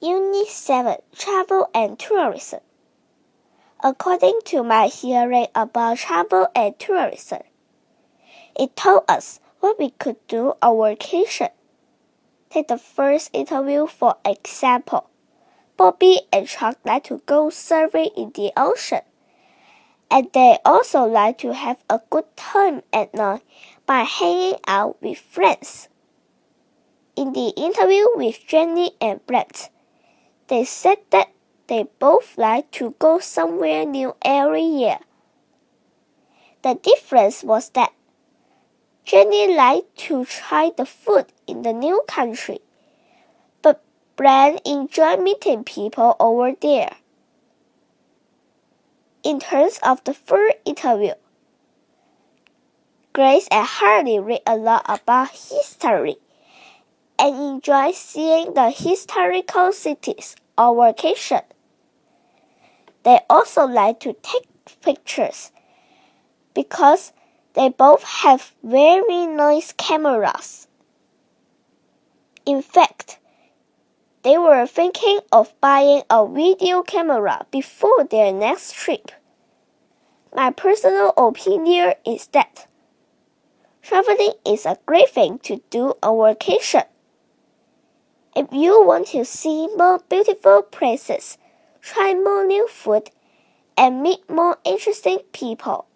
Unit 7 Travel and Tourism. According to my hearing about travel and tourism, it told us what we could do on vacation. Take the first interview for example. Bobby and Chuck like to go surfing in the ocean. And they also like to have a good time at night by hanging out with friends. In the interview with Jenny and Brett, they said that they both like to go somewhere new every year. The difference was that Jenny liked to try the food in the new country, but Brett enjoyed meeting people over there. In terms of the first interview, Grace and Harley read a lot about history and enjoy seeing the historical cities on vacation. They also like to take pictures because they both have very nice cameras. In fact, they were thinking of buying a video camera before their next trip. My personal opinion is that traveling is a great thing to do on vacation. If you want to see more beautiful places, try more new food, and meet more interesting people,